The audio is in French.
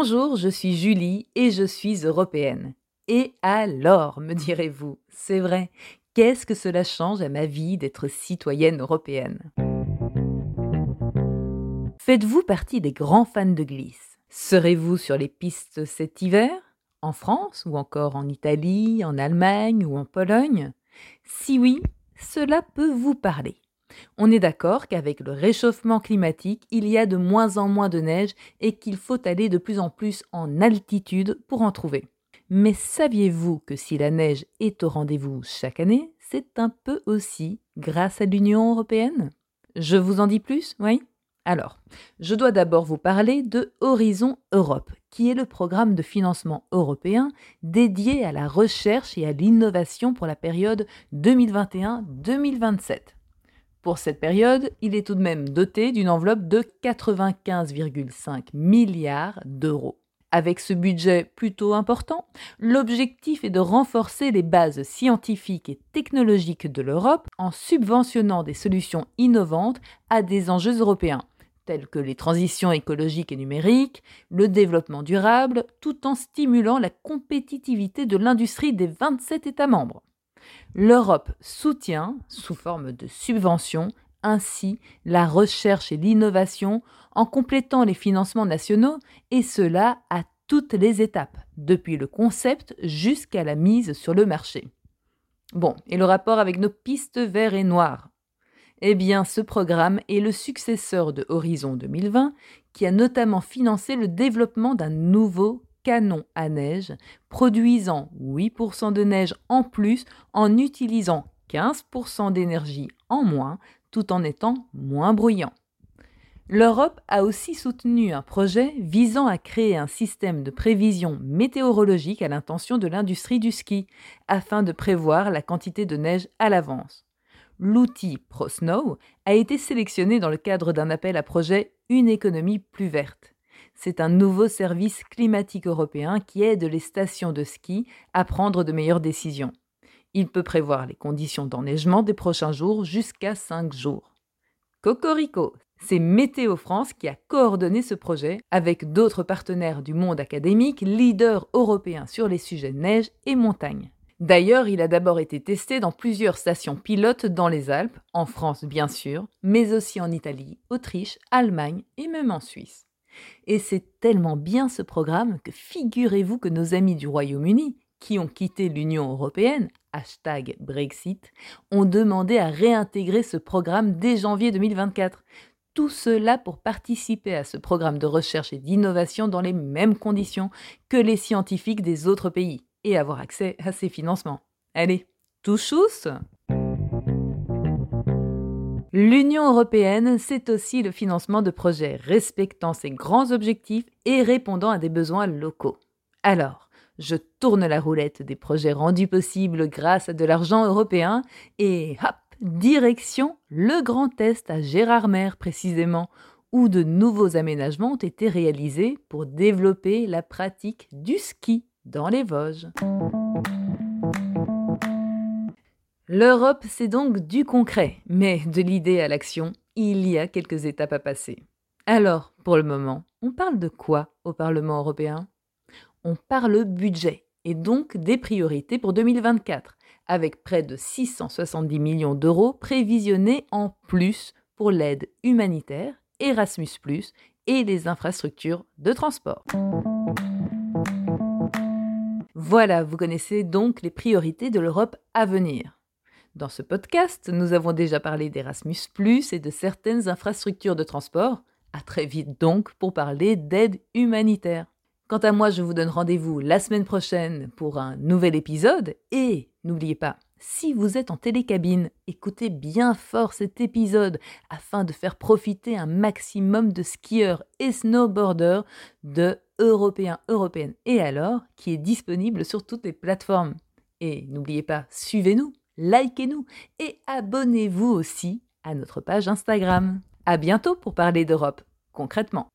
Bonjour, je suis Julie et je suis européenne. Et alors, me direz-vous, c'est vrai, qu'est-ce que cela change à ma vie d'être citoyenne européenne? Faites-vous partie des grands fans de glisse? Serez-vous sur les pistes cet hiver? En France ou encore en Italie, en Allemagne ou en Pologne? Si oui, cela peut vous parler. On est d'accord qu'avec le réchauffement climatique, il y a de moins en moins de neige et qu'il faut aller de plus en plus en altitude pour en trouver. Mais saviez-vous que si la neige est au rendez-vous chaque année, c'est un peu aussi grâce à l'Union européenne? Je vous en dis plus, oui? Alors, je dois d'abord vous parler de Horizon Europe, qui est le programme de financement européen dédié à la recherche et à l'innovation pour la période 2021-2027. Pour cette période, il est tout de même doté d'une enveloppe de 95,5 milliards d'euros. Avec ce budget plutôt important, l'objectif est de renforcer les bases scientifiques et technologiques de l'Europe en subventionnant des solutions innovantes à des enjeux européens, tels que les transitions écologiques et numériques, le développement durable, tout en stimulant la compétitivité de l'industrie des 27 États membres. L'Europe soutient, sous forme de subventions, ainsi la recherche et l'innovation en complétant les financements nationaux, et cela à toutes les étapes, depuis le concept jusqu'à la mise sur le marché. Bon, et le rapport avec nos pistes verts et noires? Eh bien, ce programme est le successeur de Horizon 2020, qui a notamment financé le développement d'un nouveau canon à neige, produisant 8% de neige en plus en utilisant 15% d'énergie en moins, tout en étant moins bruyant. L'Europe a aussi soutenu un projet visant à créer un système de prévision météorologique à l'intention de l'industrie du ski, afin de prévoir la quantité de neige à l'avance. L'outil ProSnow a été sélectionné dans le cadre d'un appel à projet Une économie plus verte. C'est un nouveau service climatique européen qui aide les stations de ski à prendre de meilleures décisions. Il peut prévoir les conditions d'enneigement des prochains jours jusqu'à 5 jours. Cocorico, c'est Météo France qui a coordonné ce projet avec d'autres partenaires du monde académique, leaders européens sur les sujets neige et montagne. D'ailleurs, il a d'abord été testé dans plusieurs stations pilotes dans les Alpes, en France bien sûr, mais aussi en Italie, Autriche, Allemagne et même en Suisse. Et c'est tellement bien ce programme que figurez-vous que nos amis du Royaume-Uni, qui ont quitté l'Union européenne, hashtag Brexit, ont demandé à réintégrer ce programme dès janvier 2024. Tout cela pour participer à ce programme de recherche et d'innovation dans les mêmes conditions que les scientifiques des autres pays et avoir accès à ces financements. Allez, touchous L'Union européenne, c'est aussi le financement de projets respectant ses grands objectifs et répondant à des besoins locaux. Alors, je tourne la roulette des projets rendus possibles grâce à de l'argent européen et hop, direction le Grand Est à Gérardmer précisément, où de nouveaux aménagements ont été réalisés pour développer la pratique du ski dans les Vosges. L'Europe, c'est donc du concret, mais de l'idée à l'action, il y a quelques étapes à passer. Alors, pour le moment, on parle de quoi au Parlement européen? On parle budget, et donc des priorités pour 2024, avec près de 670 millions d'euros prévisionnés en plus pour l'aide humanitaire, Erasmus ⁇ et les infrastructures de transport. Voilà, vous connaissez donc les priorités de l'Europe à venir. Dans ce podcast, nous avons déjà parlé d'Erasmus ⁇ et de certaines infrastructures de transport. À très vite donc pour parler d'aide humanitaire. Quant à moi, je vous donne rendez-vous la semaine prochaine pour un nouvel épisode. Et n'oubliez pas, si vous êtes en télécabine, écoutez bien fort cet épisode afin de faire profiter un maximum de skieurs et snowboarders de Européens, Européennes et alors, qui est disponible sur toutes les plateformes. Et n'oubliez pas, suivez-nous likez-nous et abonnez-vous aussi à notre page Instagram. À bientôt pour parler d'Europe concrètement.